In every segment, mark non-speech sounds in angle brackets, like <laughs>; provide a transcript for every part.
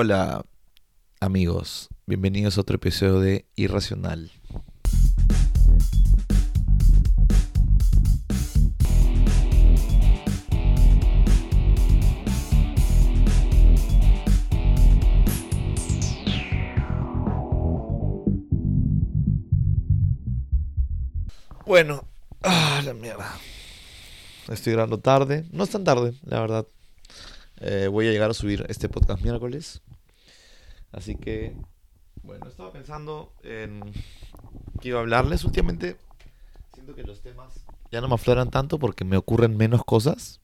Hola amigos, bienvenidos a otro episodio de Irracional. Bueno, ah, la mierda. Estoy grabando tarde. No es tan tarde, la verdad. Eh, voy a llegar a subir este podcast miércoles. Así que, bueno, estaba pensando en qué iba a hablarles últimamente. Siento que los temas ya no me afloran tanto porque me ocurren menos cosas.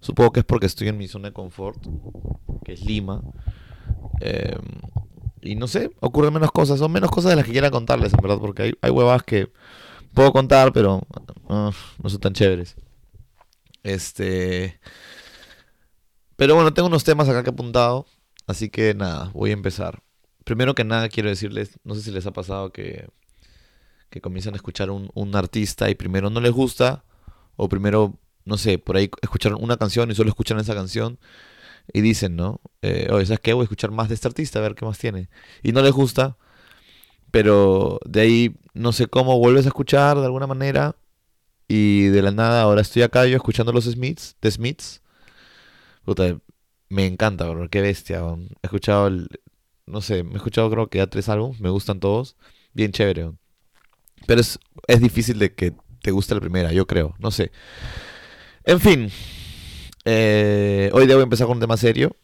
Supongo que es porque estoy en mi zona de confort, que es Lima. Eh, y no sé, ocurren menos cosas. Son menos cosas de las que quiera contarles, en verdad, porque hay, hay huevas que puedo contar, pero uh, no son tan chéveres. Este. Pero bueno, tengo unos temas acá que he apuntado. Así que nada, voy a empezar. Primero que nada, quiero decirles, no sé si les ha pasado que, que comienzan a escuchar un, un artista y primero no les gusta, o primero, no sé, por ahí escucharon una canción y solo escuchan esa canción y dicen, ¿no? Eh, oye, ¿sabes qué? Voy a escuchar más de este artista, a ver qué más tiene. Y no les gusta, pero de ahí no sé cómo vuelves a escuchar de alguna manera y de la nada ahora estoy acá yo escuchando los Smiths, The Smiths. Me encanta, bro, qué bestia. He escuchado, el, no sé, me he escuchado creo que ya tres álbumes, me gustan todos, bien chévere. Pero es, es difícil de que te guste la primera, yo creo, no sé. En fin, eh, hoy debo empezar con un tema serio,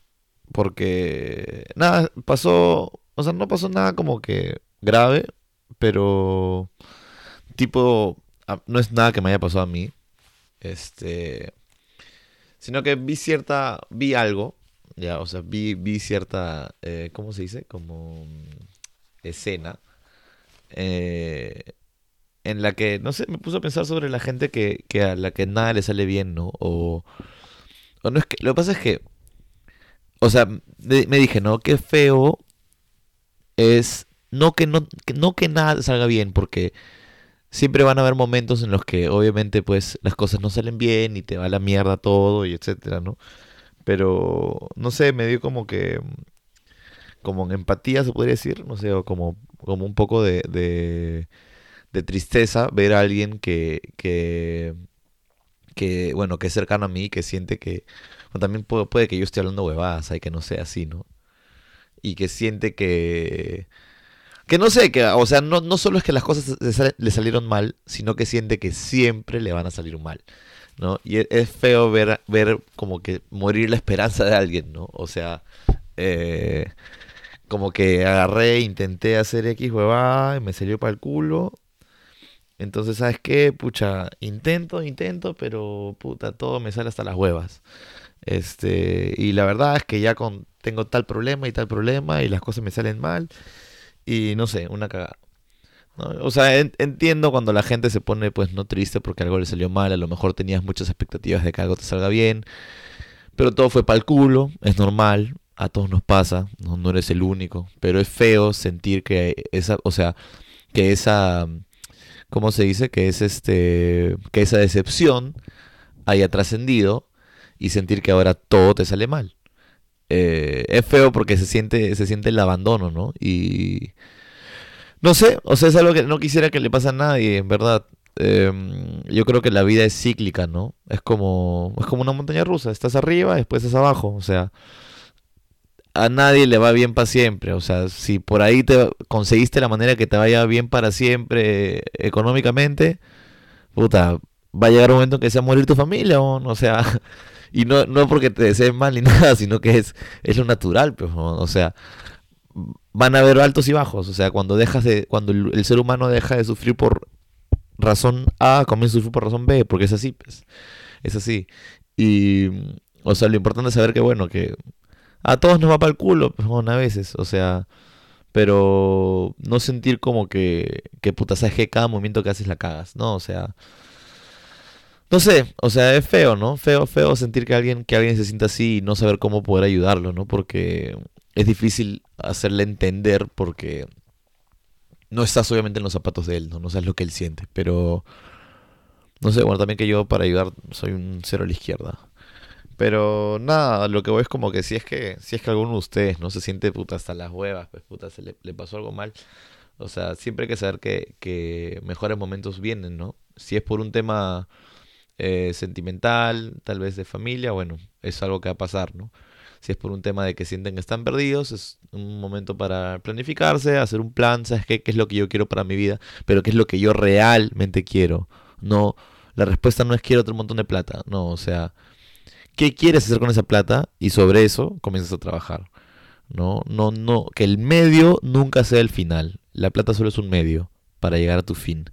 porque nada, pasó, o sea, no pasó nada como que grave, pero tipo, no es nada que me haya pasado a mí, este, sino que vi cierta, vi algo, ya, o sea, vi, vi cierta, eh, ¿cómo se dice? Como mm, escena, eh, en la que, no sé, me puso a pensar sobre la gente que, que a la que nada le sale bien, ¿no? O, o no es que, lo que pasa es que, o sea, me, me dije, ¿no? Qué feo es no que no, que no que nada salga bien, porque siempre van a haber momentos en los que obviamente pues las cosas no salen bien y te va la mierda todo y etcétera, ¿no? Pero no sé, me dio como que como en empatía se podría decir, no sé, o como, como un poco de, de, tristeza ver a alguien que, que, que, bueno, que es cercano a mí, que siente que, o también puede, puede que yo esté hablando huevadas, y que no sea así, ¿no? Y que siente que, que no sé, que, o sea, no, no solo es que las cosas le, sal- le salieron mal, sino que siente que siempre le van a salir mal, ¿no? Y es, es feo ver, ver como que morir la esperanza de alguien, ¿no? O sea, eh, como que agarré, intenté hacer X huevada y me salió para el culo. Entonces, ¿sabes qué? Pucha, intento, intento, pero puta, todo me sale hasta las huevas. Este, y la verdad es que ya con, tengo tal problema y tal problema y las cosas me salen mal y no sé, una cagada. O sea, en- entiendo cuando la gente se pone pues no triste porque algo le salió mal, a lo mejor tenías muchas expectativas de que algo te salga bien, pero todo fue para el culo, es normal, a todos nos pasa, no, no eres el único, pero es feo sentir que esa, o sea, que esa, ¿cómo se dice? Que es este, que esa decepción haya trascendido y sentir que ahora todo te sale mal. Eh, es feo porque se siente, se siente el abandono, ¿no? Y no sé, o sea, es algo que no quisiera que le pase a nadie, en verdad. Em, yo creo que la vida es cíclica, ¿no? Es como, es como una montaña rusa, estás arriba, después estás abajo, o sea, a nadie le va bien para siempre, o sea, si por ahí te conseguiste la manera que te vaya bien para siempre económicamente, puta, va a llegar un momento en que se va a morir tu familia, o, o sea, <laughs> y no, no porque te deseen mal ni <laughs> nada, sino que es, es lo natural, pues, ¿no? o sea, van a haber altos y bajos, o sea, cuando dejas de, cuando el, el ser humano deja de sufrir por razón A, comienza a sufrir por razón B, porque es así, pues, es así. Y, o sea, lo importante es saber que, bueno, que a todos nos va para el culo, pues, bueno, a veces, o sea, pero no sentir como que, que puta, sabes que cada movimiento que haces la cagas, ¿no? O sea, no sé, o sea, es feo, ¿no? Feo, feo sentir que alguien, que alguien se sienta así y no saber cómo poder ayudarlo, ¿no? Porque es difícil hacerle entender porque no estás obviamente en los zapatos de él, ¿no? No sabes lo que él siente, pero no sé, bueno, también que yo para ayudar soy un cero a la izquierda. Pero nada, lo que voy es como que si es que, si es que alguno de ustedes no se siente hasta las huevas, pues puta, se le, le pasó algo mal. O sea, siempre hay que saber que, que mejores momentos vienen, ¿no? Si es por un tema eh, sentimental, tal vez de familia, bueno, es algo que va a pasar, ¿no? Si es por un tema de que sienten que están perdidos, es un momento para planificarse, hacer un plan, ¿sabes qué? ¿Qué es lo que yo quiero para mi vida? Pero ¿qué es lo que yo realmente quiero? No, la respuesta no es quiero otro montón de plata, no, o sea, ¿qué quieres hacer con esa plata? Y sobre eso comienzas a trabajar. No, no, no, que el medio nunca sea el final. La plata solo es un medio para llegar a tu fin.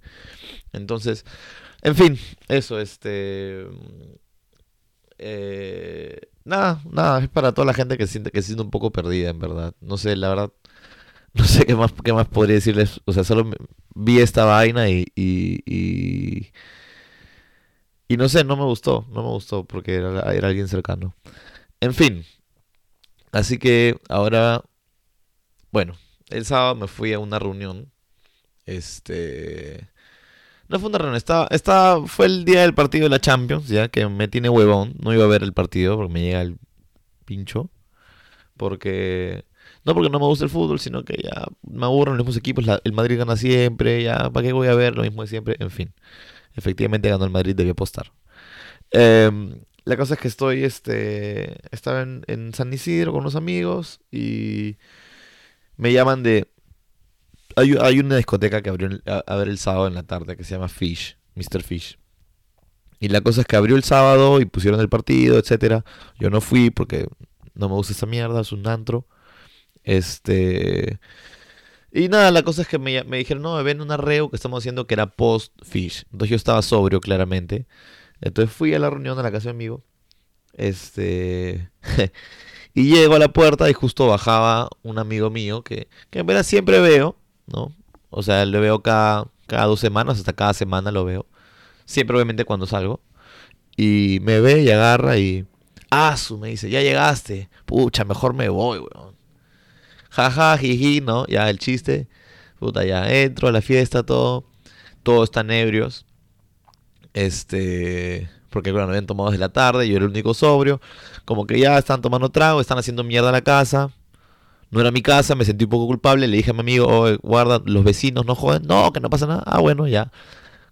Entonces, en fin, eso, este... Eh, nada, nada, es para toda la gente que siente que siente un poco perdida, en verdad. No sé, la verdad, no sé qué más, qué más podría decirles. O sea, solo vi esta vaina y, y, y, y no sé, no me gustó, no me gustó porque era, era alguien cercano. En fin, así que ahora, bueno, el sábado me fui a una reunión. Este... No fue una reunión, estaba, fue el día del partido de la Champions, ya que me tiene huevón. No iba a ver el partido porque me llega el pincho. Porque, no porque no me gusta el fútbol, sino que ya me aburren los mismos equipos. el Madrid gana siempre, ya, ¿para qué voy a ver lo mismo de siempre? En fin, efectivamente ganó el Madrid, debí apostar. Em, la cosa es que estoy, este, estaba en San Isidro con unos amigos y me llaman de, hay, hay una discoteca que abrió a, a ver el sábado en la tarde que se llama Fish, Mr. Fish. Y la cosa es que abrió el sábado y pusieron el partido, etcétera. Yo no fui porque no me gusta esa mierda, es un antro. Este. Y nada, la cosa es que me, me dijeron, no, ven un arreo que estamos haciendo que era post-fish. Entonces yo estaba sobrio, claramente. Entonces fui a la reunión a la casa de mi amigo. Este. <laughs> y llego a la puerta y justo bajaba un amigo mío que, que en verdad siempre veo, ¿no? O sea, lo veo cada, cada dos semanas, hasta cada semana lo veo. Siempre, obviamente, cuando salgo. Y me ve y agarra y. Ah, su, me dice, ya llegaste. Pucha, mejor me voy, weón. Jaja, jiji, ¿no? Ya el chiste. Puta, ya entro a la fiesta, todo. Todos están ebrios. Este. Porque, bueno, habían tomado desde la tarde, yo era el único sobrio. Como que ya están tomando trago, están haciendo mierda a la casa. No era mi casa, me sentí un poco culpable. Le dije a mi amigo, guarda, los vecinos no joden. No, que no pasa nada. Ah, bueno, ya.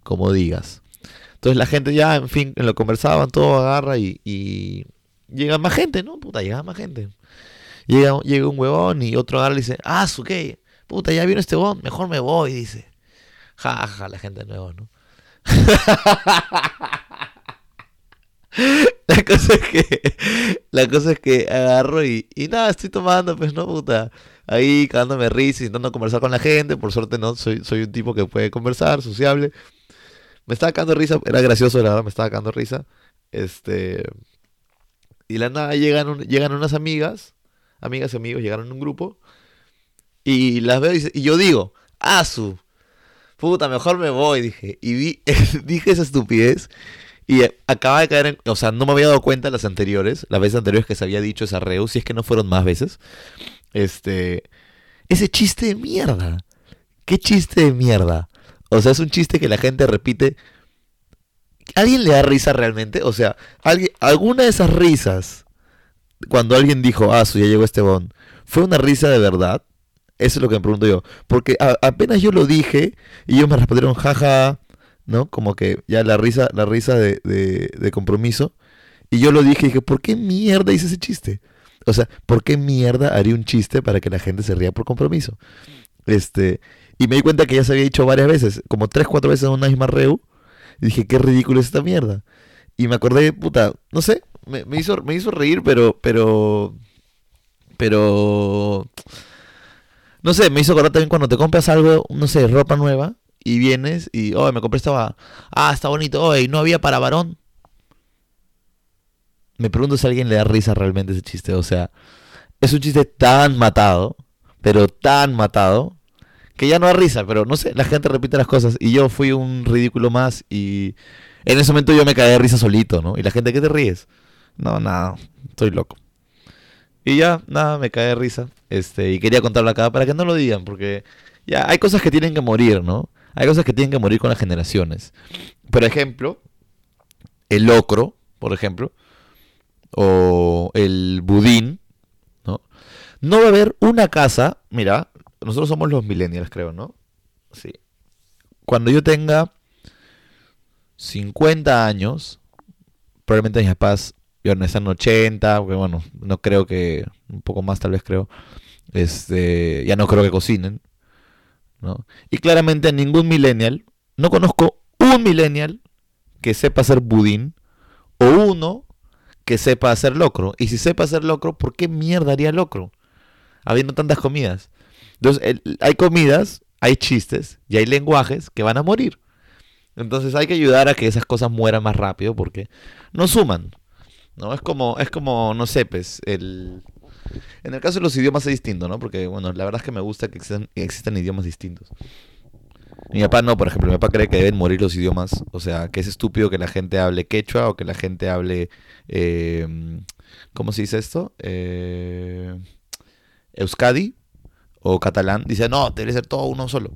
Como digas. Entonces la gente ya, en fin, lo conversaban, todo agarra y, y llega más gente, ¿no? Puta, llega más gente. Llega, llega un huevón y otro agarra y dice, ah, su qué, puta, ya vino este huevón, mejor me voy, dice. Ja, ja, la gente de nuevo, ¿no? <laughs> <laughs> La cosa es que, la cosa es que agarro y, y nada, estoy tomando, pues no, puta. Ahí cagándome risa, intentando conversar con la gente. Por suerte, no, soy, soy un tipo que puede conversar, sociable. Me estaba cagando risa, era gracioso, la verdad, me estaba cagando risa. Este. Y la nada llegan, llegan unas amigas, amigas y amigos, llegaron en un grupo. Y las veo y, yo digo, ah, su puta, mejor me voy, dije. Y vi, <laughs> dije esa estupidez. Y eh, acaba de caer en. O sea, no me había dado cuenta las anteriores, las veces anteriores que se había dicho esa reu, si es que no fueron más veces. Este. Ese chiste de mierda. ¿Qué chiste de mierda? O sea, es un chiste que la gente repite. ¿Alguien le da risa realmente? O sea, ¿alguien, alguna de esas risas, cuando alguien dijo, ah, su, ya llegó este bon, ¿fue una risa de verdad? Eso es lo que me pregunto yo. Porque apenas yo lo dije y ellos me respondieron, jaja, ¿no? Como que ya la risa, la risa de, de, compromiso. Y yo lo dije dije, ¿por qué mierda hice ese chiste? O sea, ¿por qué mierda haría un chiste para que la gente se ría por compromiso? Este, y me di cuenta que ya se había dicho varias veces, como tres, cuatro veces en una misma reu. Y dije, qué ridículo es esta mierda. Y me acordé, puta, no sé, me, me hizo, me hizo reír, pero, pero, pero, no sé, me hizo acordar también cuando te compras algo, no sé, ropa nueva, y vienes y, oh, me compré esta, ah, está bonito, oh, y no había para varón. Me pregunto si a alguien le da risa realmente ese chiste, o sea, es un chiste tan matado, pero tan matado, que ya no da risa, pero no sé, la gente repite las cosas y yo fui un ridículo más y en ese momento yo me caí de risa solito, ¿no? Y la gente, ¿qué te ríes? No, nada, estoy loco. Y ya, nada, me caí de risa. Este, y quería contarlo acá para que no lo digan, porque ya hay cosas que tienen que morir, ¿no? Hay cosas que tienen que morir con las generaciones. Por ejemplo, el locro, por ejemplo, o el budín, ¿no? No va a haber una casa, mira, nosotros somos los millennials, creo, ¿no? Sí. Cuando yo tenga 50 años, probablemente mis papás ya no están 80, porque bueno, no creo que, un poco más tal vez creo, este, ya no creo que cocinen, Y claramente ningún millennial, no conozco un millennial que sepa hacer budín o uno que sepa hacer locro. Y si sepa hacer locro, ¿por qué mierda haría locro? Habiendo tantas comidas. Entonces, hay comidas, hay chistes y hay lenguajes que van a morir. Entonces hay que ayudar a que esas cosas mueran más rápido porque no suman. ¿no? Es como, es como, no sé, pues, el... En el caso de los idiomas es distinto, ¿no? Porque, bueno, la verdad es que me gusta que existan idiomas distintos. Mi papá no, por ejemplo, mi papá cree que deben morir los idiomas. O sea, que es estúpido que la gente hable quechua o que la gente hable... Eh, ¿Cómo se dice esto? Eh, Euskadi o catalán. Dice, no, debe ser todo uno solo.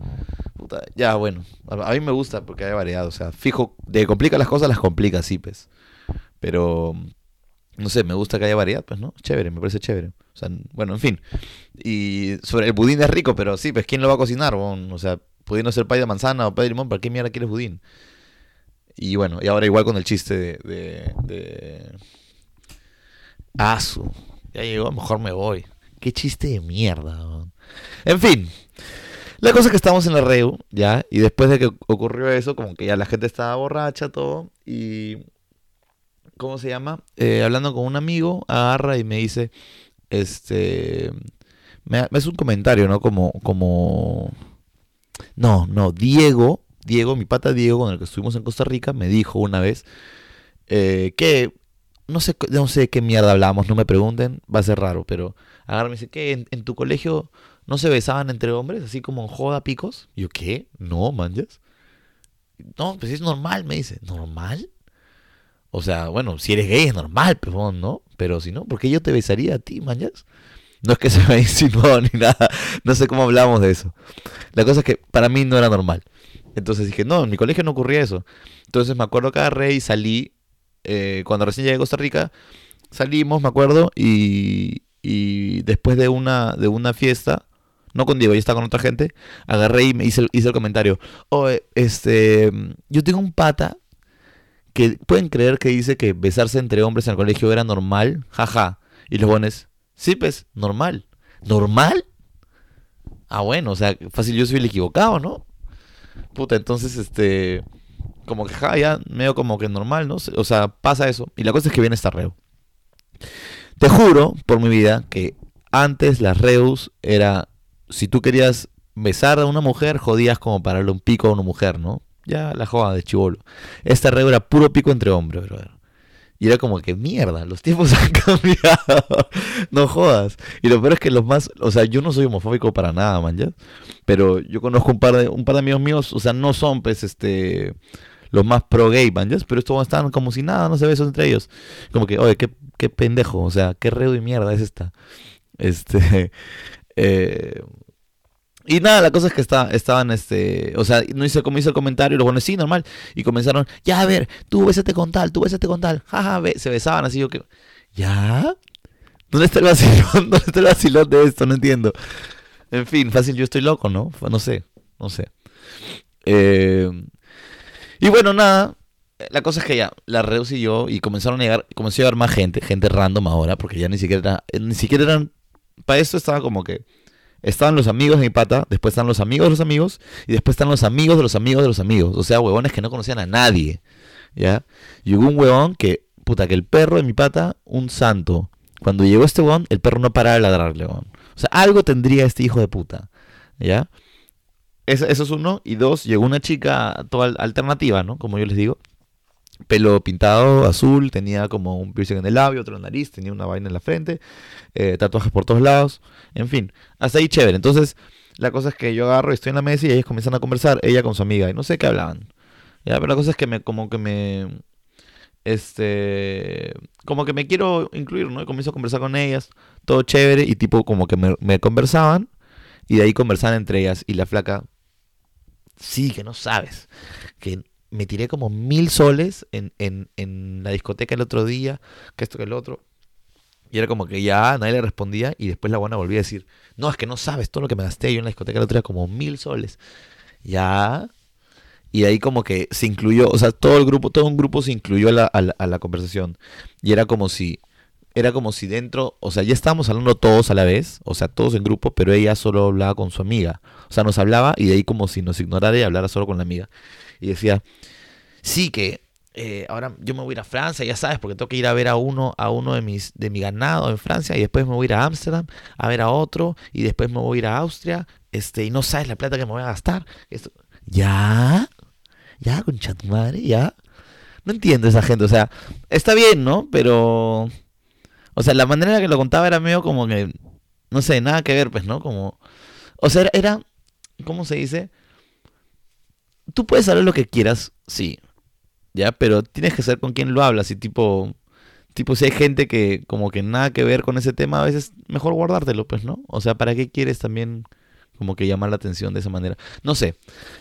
ya, bueno. A, mí me gusta porque hay variedad. O sea, fijo, de complica las cosas, las complica, sí, pues. Pero, no sé, me gusta que haya variedad, pues, ¿no? Chévere, me parece chévere. O sea, bueno, en fin. Y sobre el budín es rico, pero sí, pues, ¿quién lo va a cocinar? o sea, pudiendo ser pay de manzana o pay de limón, ¿para qué mierda quieres budín? Y bueno, y ahora igual con el chiste de... de. Ya llegó, mejor me voy. Qué chiste de mierda. En fin. La cosa es que estamos en la REU, ya, y después de que ocurrió eso, como que ya la gente estaba borracha, todo, y... ¿Cómo se llama? Eh, hablando con un amigo, agarra y me dice, este... Me, hace un comentario, ¿no? Como, como no, no, Diego, Diego, mi pata Diego, con el que estuvimos en Costa Rica, me dijo una vez eh, que, no sé, no sé qué mierda hablamos, no me pregunten, va a ser raro, pero agarra me dice, ¿qué? ¿En, tu colegio no se besaban entre hombres, así como en joda picos? Y yo, ¿qué? No, manjas. No, pues es normal, me dice. ¿Normal? O sea, bueno, si eres gay es normal, pero ¿no? Pero si no, ¿por qué yo te besaría a ti, manjas? No es que <laughs> se me insinuado ni nada. No sé cómo hablamos de eso. La cosa es que para mí no era normal. Entonces dije, no, en mi colegio no ocurría eso. Entonces me acuerdo que agarré y salí. Eh, cuando recién llegué a Costa Rica, salimos, me acuerdo, y, y después de una, de una fiesta, no con Diego, yo estaba con otra gente, agarré y me hice, hice el comentario. Oye, este, yo tengo un pata que pueden creer que dice que besarse entre hombres en el colegio era normal, jaja. Y los buenos, Sí, pues, normal. ¿Normal? Ah, bueno, o sea, fácil yo soy el equivocado, ¿no? Puta, entonces, este, como que ya, medio como que normal, ¿no? O sea, pasa eso. Y la cosa es que viene esta reo. Te juro, por mi vida, que antes las reus era, si tú querías besar a una mujer, jodías como para darle un pico a una mujer, ¿no? Ya la joda de chivolo. Esta reo era puro pico entre hombres, brother. Y era como que mierda, los tiempos <laughs> han cambiado. no jodas. Y lo peor es que los más, o sea, yo no soy homofóbico para nada, man. Pero yo conozco un par de un par de amigos míos, o sea, no son pues este los más pro gay, man. Pero estos están como si nada, no se besos entre ellos. Como que, oye, qué, qué pendejo, o sea, qué reo y mierda es esta. Este <laughs> eh, y nada, la cosa es que está, estaban, este, o sea, no hice como hizo el comentario, y los bueno, sí, normal. Y comenzaron, ya, a ver, tú bésate con tal, tú bésate con tal, jaja, se besaban así, yo que, ¿ya? ¿Dónde está el vacilón? <laughs> ¿Dónde está el vacilón de esto? No entiendo. En fin, fácil, yo estoy loco, ¿no? No sé, no sé. Eh, y bueno, nada, la cosa es que ya, la reducí yo y comenzaron a llegar, comenzó a llegar más gente, gente random ahora, porque ya ni siquiera, ni siquiera eran, para esto estaba como que Estaban los amigos de mi pata, después están los amigos de los amigos, y después están los amigos de los amigos de los amigos. O sea, huevones que no conocían a nadie. ¿Ya? Y hubo un huevón que, puta, que el perro de mi pata, un santo. Cuando llegó este huevón, el perro no paraba de ladrarle, huevón. O sea, algo tendría este hijo de puta. ¿Ya? Eso, es uno. Y dos, llegó una chica toda alternativa, ¿no? Como yo les digo pelo pintado azul, tenía como un piercing en el labio, otro en la nariz, tenía una vaina en la frente, eh, tatuajes por todos lados, en fin, hasta ahí chévere. Entonces, la cosa es que yo agarro y estoy en la mesa y ellos comienzan a conversar, ella con su amiga, y no sé qué hablaban. Ya, pero la cosa es que me, como que me, este, como que me quiero incluir, ¿no? Y comienzo a conversar con ellas, todo chévere, y tipo como que me, conversaban, y de ahí conversaban entre ellas, y la flaca, sí, que no sabes, que me tiré como mil soles en, en, en la discoteca el otro día, que esto que el otro. Y era como que ya nadie le respondía y después la buena volvía a decir, no, es que no sabes todo lo que me gasté yo en la discoteca el otro día, como mil soles. Ya. Y ahí como que se incluyó, o sea, todo el grupo, todo un grupo se incluyó a la, a la, a la conversación. Y era como si, era como si dentro, o sea, ya estábamos hablando todos a la vez, o sea, todos en grupo, pero ella solo hablaba con su amiga. O sea, nos hablaba y de ahí como si nos ignorara y hablara solo con la amiga. Y decía, sí, que eh, ahora yo me voy a ir a Francia, ya sabes, porque tengo que ir a ver a uno, a uno de mis, de mi ganado en Francia, y después me voy a ir a Ámsterdam a ver a otro, y después me voy a ir a Austria, este, y no sabes la plata que me voy a gastar. Esto, ya, ya, concha tu madre, ya. No entiendo esa gente, o sea, está bien, ¿no? Pero, o sea, la manera en la que lo contaba era medio como que, no sé, nada que ver, pues, ¿no? Como, o sea, era, ¿cómo se dice? Tú puedes saber lo que quieras, sí, ¿ya? Pero tienes que saber con quién lo hablas y tipo, tipo si hay gente que como que nada que ver con ese tema, a veces mejor guardártelo, pues, ¿no? O sea, ¿para qué quieres también como que llamar la atención de esa manera? No sé.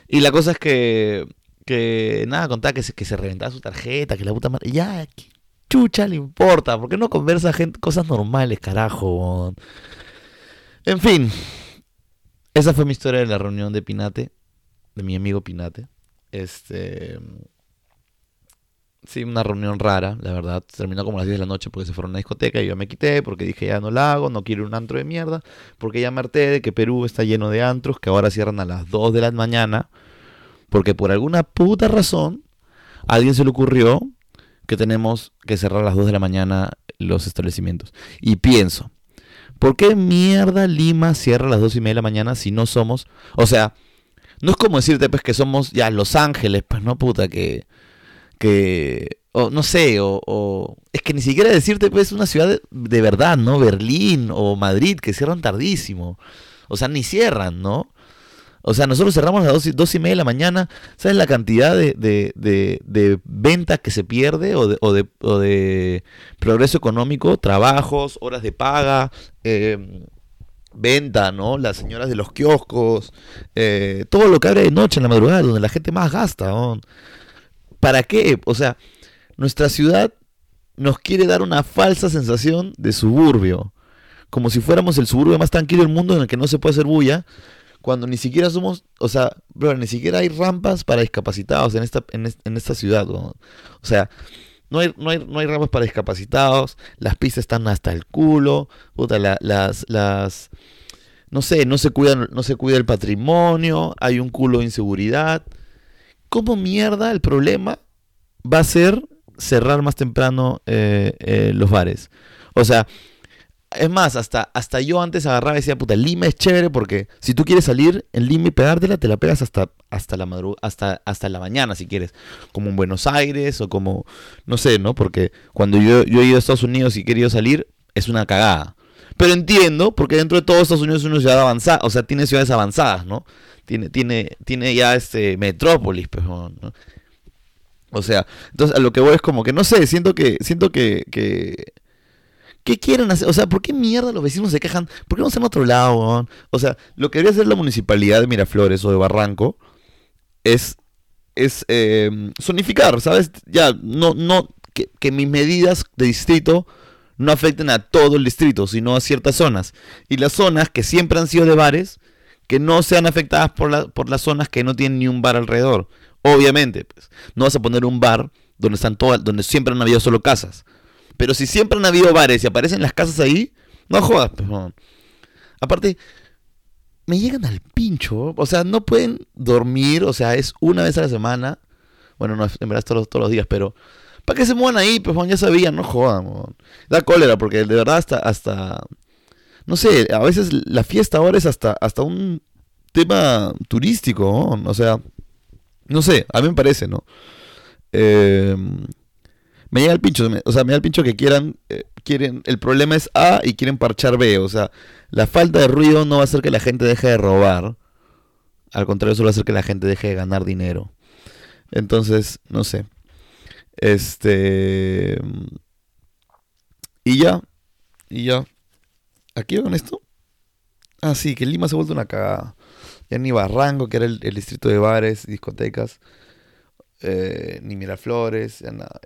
Y la cosa es que, que nada, contaba que se, que se reventaba su tarjeta, que la puta madre, ya, ¿qué chucha le importa? ¿Por qué no conversa gente, cosas normales, carajo? En fin, esa fue mi historia de la reunión de Pinate, de mi amigo Pinate. Este Sí, una reunión rara, la verdad. Terminó como a las 10 de la noche porque se fueron a una discoteca y yo me quité porque dije ya no la hago, no quiero un antro de mierda, porque ya me harté de que Perú está lleno de antros que ahora cierran a las 2 de la mañana, porque por alguna puta razón a alguien se le ocurrió que tenemos que cerrar a las 2 de la mañana los establecimientos. Y pienso, ¿por qué mierda Lima cierra a las 2 y media de la mañana si no somos, o sea, no es como decirte pues que somos ya Los Ángeles, pues no puta que que, o no sé, o, o, es que ni siquiera decirte, pues, una ciudad de, de, verdad, ¿no? Berlín o Madrid, que cierran tardísimo. O sea, ni cierran, ¿no? O sea, nosotros cerramos a las dos y, media de la mañana. ¿Sabes la cantidad de, de, de, ventas que se pierde o de, o, o de progreso económico? Trabajos, horas de paga, eh, venta, ¿no? Las señoras de los kioscos, eh, todo lo que abre de noche en la madrugada, donde la gente más gasta. ¿Para qué? O sea, nuestra ciudad nos quiere dar una falsa sensación de suburbio. Como si fuéramos el suburbio más tranquilo del mundo en el que no se puede hacer bulla. Cuando ni siquiera somos, o sea, ni siquiera hay rampas para discapacitados en esta, en, esta ciudad. O sea, no hay, no, hay, no hay rampas para discapacitados, las pistas están hasta el culo, las, las, no sé, no se, cuida, no se cuida el patrimonio, hay un culo de inseguridad. ¿cómo mierda el problema va a ser cerrar más temprano eh, eh, los bares? O sea, es más, hasta, hasta yo antes agarraba y decía, puta, Lima es chévere porque si tú quieres salir en Lima y pegártela, te la pegas hasta, hasta, la, madru hasta, hasta la mañana si quieres. Como en Buenos Aires o como, no sé, ¿no? Porque cuando yo, yo he ido a Estados Unidos y he querido salir, es una cagada. Pero entiendo, porque dentro de todo Estados Unidos es una ciudad avanzada, o sea, tiene ciudades avanzadas, ¿no? Tiene, tiene, tiene ya este metrópolis, pues, ¿no? O sea, entonces a lo que voy es como que, no sé, siento que, siento que, que ¿Qué quieren hacer? O sea, ¿por qué mierda los vecinos se quejan? ¿Por qué no se a otro lado? O sea, lo que debería hacer la municipalidad de Miraflores o de Barranco es, es eh, zonificar, ¿sabes? Ya, no, no, que, que mis medidas de distrito no afecten a todo el distrito, sino a ciertas zonas. Y las zonas que siempre han sido de bares, que no sean afectadas por, la, por las zonas que no tienen ni un bar alrededor. Obviamente, pues, no vas a poner un bar donde están todas, donde siempre han habido solo casas. Pero si siempre han habido bares y aparecen las casas ahí, no jodas, pues, Aparte, me llegan al pincho, o sea, no pueden dormir, o sea, es una vez a la semana. Bueno, no, en verdad todos, todos los días, pero ¿Para qué se muevan ahí? Pues, ya sabían, no jodan, Da cólera, porque de verdad hasta, hasta, no sé, a veces la fiesta ahora es hasta, hasta un tema turístico. O sea, no sé, a mí me parece, ¿no? Eh, me llega el pincho, o sea, me da el pincho que quieran, eh, quieren, el problema es A y quieren parchar B, o sea, la falta de ruido no va a hacer que la gente deje de robar, al contrario, eso va a hacer que la gente deje de ganar dinero. Entonces, no sé. Este. Y ya. Y ya. ¿Aquí con esto? Ah, sí, que Lima se ha vuelto una cagada. Ya ni Barranco, que era el, el distrito de bares, discotecas. Eh, ni Miraflores, ya nada.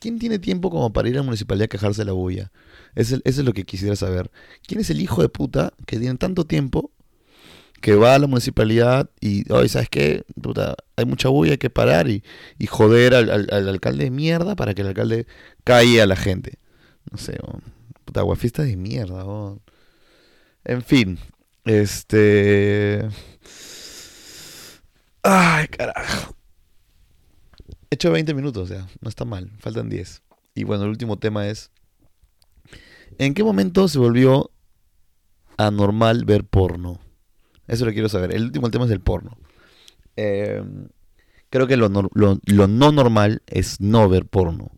¿Quién tiene tiempo como para ir a la municipalidad a quejarse de la bulla? Eso, es- lo que quisiera saber. ¿Quién es el hijo de puta que tiene tanto tiempo que va a la municipalidad y, oye, ¿sabes qué? Hay mucha bulla, hay que parar y, y joder al, al- al alcalde de mierda para que el alcalde calle a la gente. No sé, weón. puta, guafista de mierda. En fin, este... Ay, carajo. He hecho 20 minutos, sea, no está mal, faltan 10. Y bueno, el último tema es, ¿en qué momento se volvió anormal ver porno? Eso lo quiero saber. El último tema es el porno. Eh, creo que lo, no normal es no ver porno,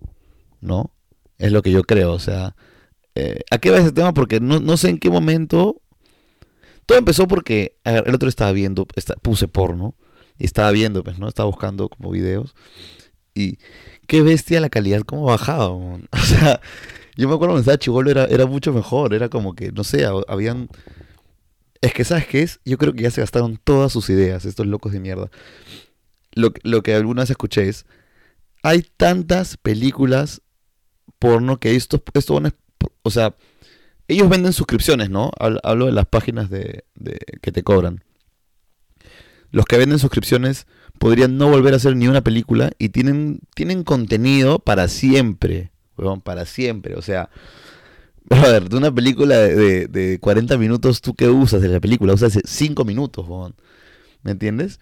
¿no? Es lo que yo creo, o sea, eh, ¿a qué va ese tema? Porque no, no sé en qué momento... Todo empezó porque el otro estaba viendo, esta- puse porno, y estaba viendo, pues, ¿no? Estaba buscando como videos. Y qué bestia la calidad, cómo bajaba, weón. <laughs> O sea, yo me acuerdo cuando estaba chivolo era, era mucho mejor, era como que, no sé, hab- habían... Es que, ¿sabes qué es? Yo creo que ya se gastaron todas sus ideas, estos locos de mierda. Lo, lo que alguna vez escuché es, hay tantas películas porno que estos, estos o sea, ellos venden suscripciones, ¿no? Hablo, de las páginas de- que te cobran. Los que venden suscripciones podrían no volver a hacer ni una película y tienen, tienen contenido para siempre, weón, para siempre. O sea, brother, de una película de, de, de 40 minutos, ¿tú qué usas de la película? Usas 5 minutos, weón. ¿Me entiendes?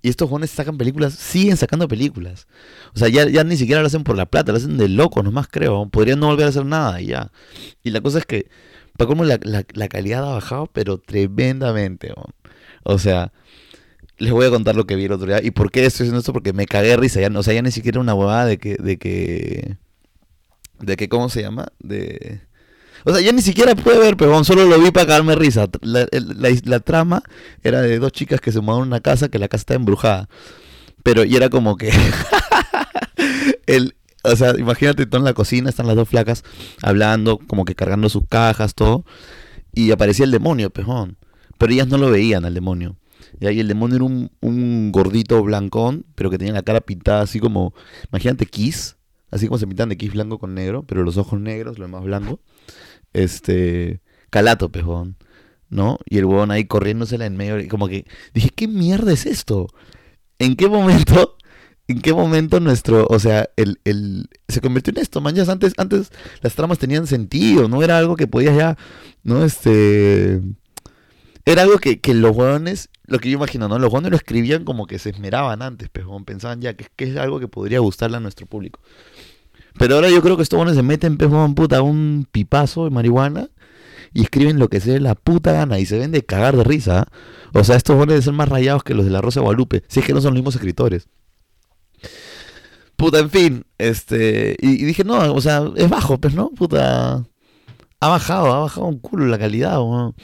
Y estos jóvenes sacan películas, siguen sacando películas. O sea, ya, ya ni siquiera lo hacen por la plata, lo hacen de locos nomás, creo. Podrían no volver a hacer nada y ya. Y la cosa es que, para cómo la, la, calidad ha bajado, pero tremendamente. O sea, les voy a contar lo que vi el otro día. ¿Y por qué estoy haciendo esto? Porque me cagué de risa. Ya, o sea, ya ni siquiera una huevada de que, de que. De que, ¿cómo se llama? De. O sea, ya ni siquiera pude ver, pero solo lo vi para cagarme risa. La, la- trama era de dos chicas que se mudaron a una casa, que la casa está embrujada. Pero, y era como que. <laughs> el, o sea, imagínate, tú en la cocina, están las dos flacas hablando, como que cargando sus cajas, todo. Y aparecía el demonio, pejón. Pero ellas no lo veían al demonio. Y el demonio era un, un gordito blancón, pero que tenía la cara pintada así como, imagínate Kiss, así como se pintan de Kiss blanco con negro, pero los ojos negros, lo demás blanco. Este, calato, pejón, ¿no? Y el huevón ahí corriéndosela en medio, como que dije, ¿qué mierda es esto? ¿En qué momento, en qué momento nuestro, o sea, el, el, se convirtió en esto, manchas? Antes, antes las tramas tenían sentido, no era algo que podías ya, ¿no? Este, era algo que, que los huevones, lo que yo imagino, ¿no? Los huevones lo escribían como que se esmeraban antes, pero pensaban ya que, es algo que podría gustarle a nuestro público. Pero ahora yo creo que estos huevones se meten, pejón, puta, un pipazo de marihuana y escriben lo que se dé la puta gana y se ven de cagar de risa. ¿ah? O sea, estos huevones son más rayados que los de la Rosa Guadalupe, si es que no son los mismos escritores. Puta, en fin, este, y, dije, no, o sea, es bajo, pues, ¿no? Puta, ha bajado, ha bajado un culo la calidad, weón.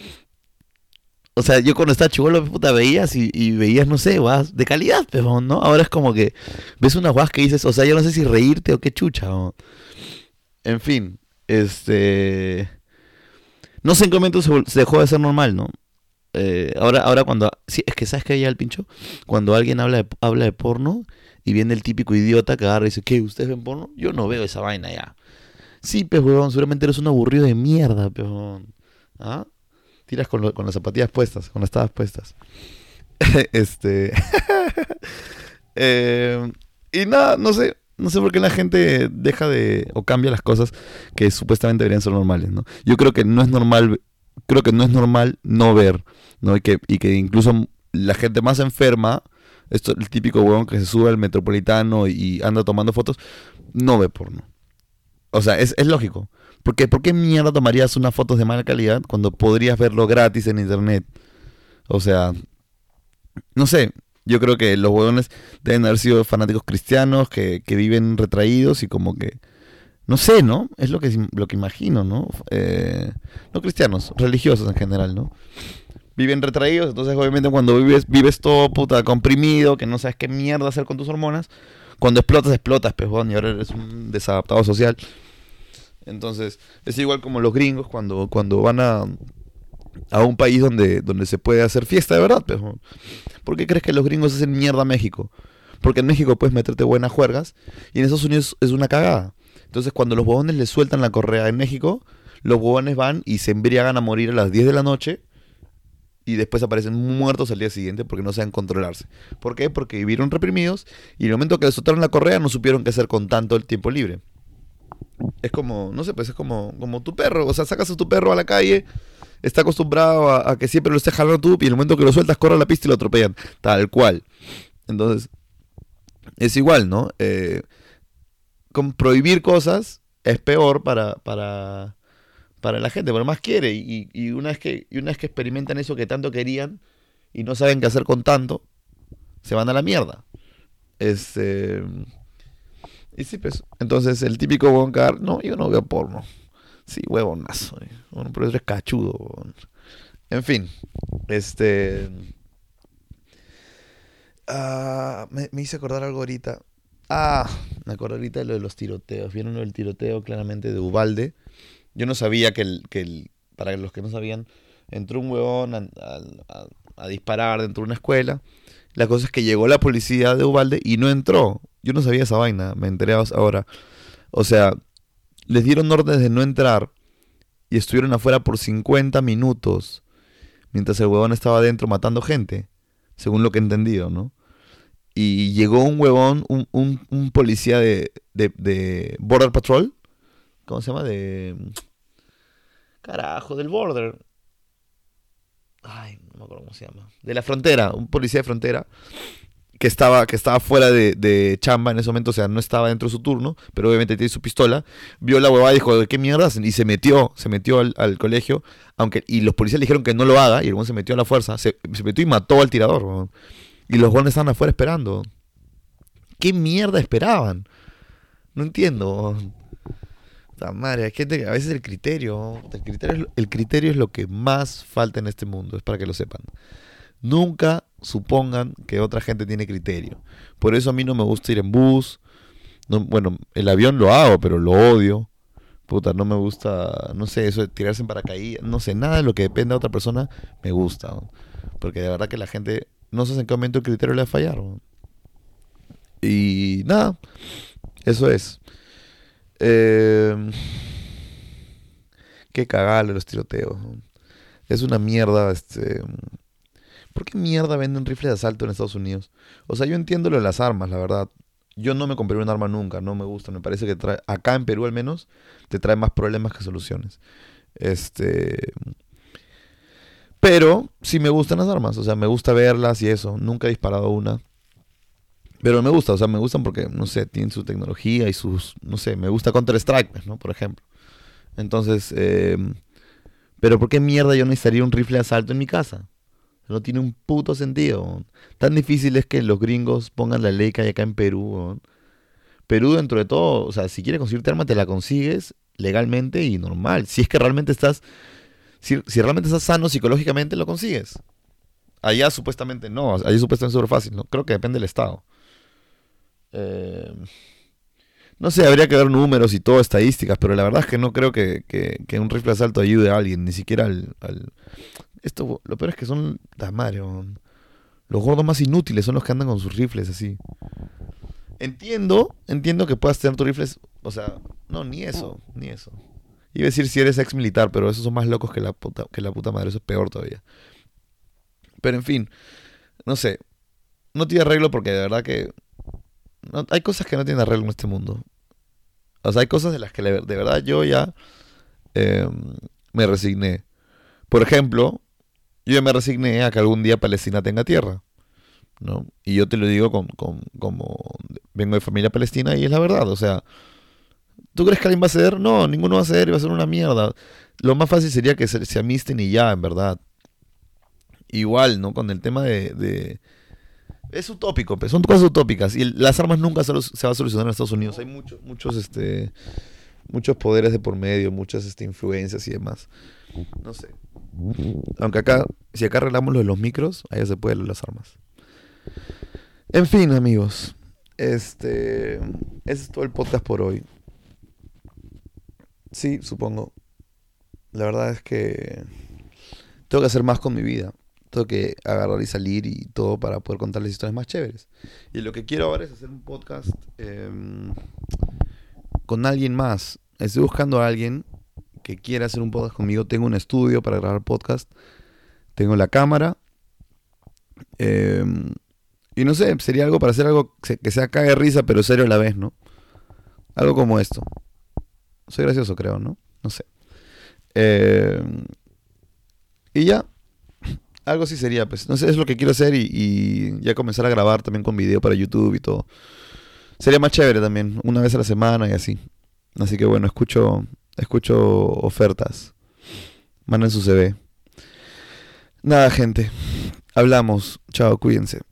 O sea, yo cuando estaba chivolo, puta, veías y, veías, no sé, guas de calidad, pero ¿no? Ahora es como que ves unas guas que dices, o sea, yo no sé si reírte o qué chucha, ¿no? En fin, este... No sé en qué momento se, dejó de ser normal, ¿no? Eh, ahora, ahora cuando... Sí, es que ¿sabes qué hay al pincho? Cuando alguien habla de, habla de porno y viene el típico idiota que agarra y dice, ¿qué? ¿Ustedes ven porno? Yo no veo esa vaina ya. Sí, pues, seguramente eres un aburrido de mierda, peón. ¿Ah? Tiras con, lo- con las zapatillas puestas, con las tabas puestas. <laughs> este. <laughs> Eh, y nada, no sé. No sé por qué la gente deja de. o cambia las cosas que supuestamente deberían ser normales, ¿no? Yo creo que no es normal. Creo que no es normal no ver, ¿no? Y que, y que incluso la gente más enferma, esto, el típico huevón que se sube al metropolitano y anda tomando fotos, no ve porno. O sea, es, es lógico. Porque, ¿Por qué mierda tomarías unas fotos de mala calidad cuando podrías verlo gratis en internet? O sea, no sé. Yo creo que los huevones deben haber sido fanáticos cristianos que, que viven retraídos y como que... No sé, ¿no? Es lo que, lo que imagino, ¿no? Eh, no cristianos, religiosos en general, ¿no? Viven retraídos, entonces obviamente cuando vives, vives todo puta comprimido, que no sabes qué mierda hacer con tus hormonas, cuando explotas, explotas, pejón, y ahora eres un desadaptado social. Entonces, es igual como los gringos cuando, cuando van a, a un país donde, donde se puede hacer fiesta de verdad, pero ¿por qué crees que los gringos hacen mierda a México? Porque en México puedes meterte buenas juergas y en Estados Unidos es una cagada. Entonces cuando los huevones les sueltan la correa en México, los huevones van y se embriagan a morir a las 10 de la noche y después aparecen muertos al día siguiente porque no saben controlarse. ¿Por qué? Porque vivieron reprimidos y en el momento que les soltaron la correa no supieron qué hacer con tanto el tiempo libre. Es como, no sé, pues es como, como tu perro. O sea, sacas a tu perro a la calle, está acostumbrado a, que siempre lo estés jalando tú y en el momento que lo sueltas corre a la pista y lo atropellan. Tal cual. Entonces, es igual, ¿no? Eh, prohibir cosas es peor para, para, para la gente, pero más quiere. Y, una vez que, y una vez que experimentan eso que tanto querían y no saben qué hacer con tanto, se van a la mierda. Este. Pues. Entonces, el típico boncar, no, yo no veo porno. Sí, huevonazo. Eh. Bueno, pero es cachudo. En fin. Este. Ah, me, me, hice acordar algo ahorita. Ah, me acuerdo ahorita de lo de los tiroteos. Vieron lo del tiroteo claramente de Ubalde yo no sabía que el, que el, para los que no sabían, entró un huevón a, disparar dentro de una escuela. La cosa es que llegó la policía de Ubalde y no entró. Yo no sabía esa vaina, me enteré ahora. O sea, les dieron órdenes de no entrar y estuvieron afuera por 50 minutos mientras el huevón estaba adentro matando gente, según lo que he entendido, ¿no? Y llegó un huevón, un, un, policía de, de, de Border Patrol, ¿Cómo se llama? De. Carajo, del border. Ay, no me acuerdo cómo se llama. De la frontera, un policía de frontera que estaba, que estaba fuera de, chamba en ese momento, o sea, no estaba dentro de su turno, pero obviamente tiene su pistola, vio la huevada y dijo, ¿de qué mierda? Y se metió, se metió al, colegio, aunque, y los policías le dijeron que no lo haga, y el se metió a la fuerza, se, metió y mató al tirador, y los jóvenes estaban afuera esperando. ¿Qué mierda esperaban? No entiendo madre, hay gente que a veces el criterio, el criterio, el criterio es lo que más falta en este mundo, es para que lo sepan. Nunca supongan que otra gente tiene criterio. Por eso a mí no me gusta ir en bus. No, bueno, el avión lo hago, pero lo odio. Puta, no me gusta, no sé, eso de tirarse en paracaídas, no sé, nada de lo que depende de otra persona me gusta. Porque de verdad que la gente no sé en qué momento el criterio le va a fallar. Y nada, eso es. Eh, qué cagale los tiroteos. Es una mierda. Este, ¿Por qué mierda venden rifles de asalto en Estados Unidos? O sea, yo entiendo lo de las armas, la verdad. Yo no me compré un arma nunca, no me gusta. Me parece que trae, acá en Perú al menos, te trae más problemas que soluciones. Este. Pero sí me gustan las armas, o sea, me gusta verlas y eso. Nunca he disparado una. Pero me gusta, o sea, me gustan porque, no sé, tienen su tecnología y sus, no sé, me gusta Counter-Strike, pues, ¿no? Por ejemplo. Entonces, eh, pero ¿por qué mierda yo necesitaría un rifle de asalto en mi casa? No tiene un puto sentido. Tan difícil es que los gringos pongan la ley que hay acá en Perú. Perú, dentro de todo, o sea, si quieres conseguirte arma, te la consigues legalmente y normal. Si es que realmente estás, si, realmente estás sano psicológicamente, lo consigues. Allá supuestamente no, allá supuestamente es súper fácil, ¿no? Creo que depende del estado. Eh, no sé, habría que ver números y todo, estadísticas, pero la verdad es que no creo que, un rifle asalto ayude a alguien, ni siquiera al... Esto, lo peor es que son las madres, los gordos más inútiles son los que andan con sus rifles así. Entiendo, entiendo que puedas tener tus rifles, o sea, no, ni eso, ni eso. Iba a decir si eres ex militar, pero esos son más locos que la puta, que la puta madre, eso es peor todavía. Pero en fin, no sé, no tiene arreglo porque de verdad que hay cosas que no tienen arreglo en este mundo. O sea, hay cosas de las que de verdad yo ya em, me resigné. Por ejemplo, yo ya me resigné a que algún día Palestina tenga tierra. ¿no? Y yo te lo digo con, como vengo de familia palestina y es la verdad. O sea, ¿tú crees que alguien va a ceder? No, ninguno va a ceder y va a ser una mierda. Lo más fácil sería que se, amisten y ya, en verdad. Igual, ¿no? Con el tema de es utópico, pues, son cosas utópicas. Y las armas nunca se, se va a solucionar en Estados Unidos. Hay muchos, muchos, este, muchos poderes de por medio, muchas este, influencias y demás. No sé. Aunque acá, si acá arreglamos lo de los micros, allá se puede lo de las armas. En fin, amigos. Este. Ese es todo el podcast por hoy. Sí, supongo. La verdad es que tengo que hacer más con mi vida. Tengo que agarrar y salir y todo para poder contarles historias más chéveres. Y lo que quiero ahora es hacer un podcast em, con alguien más. Estoy buscando a alguien que quiera hacer un podcast conmigo. Tengo un estudio para grabar podcast. Tengo la cámara. Em, y no sé, sería algo para hacer algo que sea cague risa, pero serio a la vez, ¿no? Algo como esto. Soy gracioso, creo, ¿no? No sé. Eh, y ya. Algo así sería, pues. No sé, es lo que quiero hacer y, ya comenzar a grabar también con video para YouTube y todo. Sería más chévere también, una vez a la semana y así. Así que bueno, escucho, escucho ofertas. Manden su CV. Nada, gente. Hablamos. Chao, cuídense.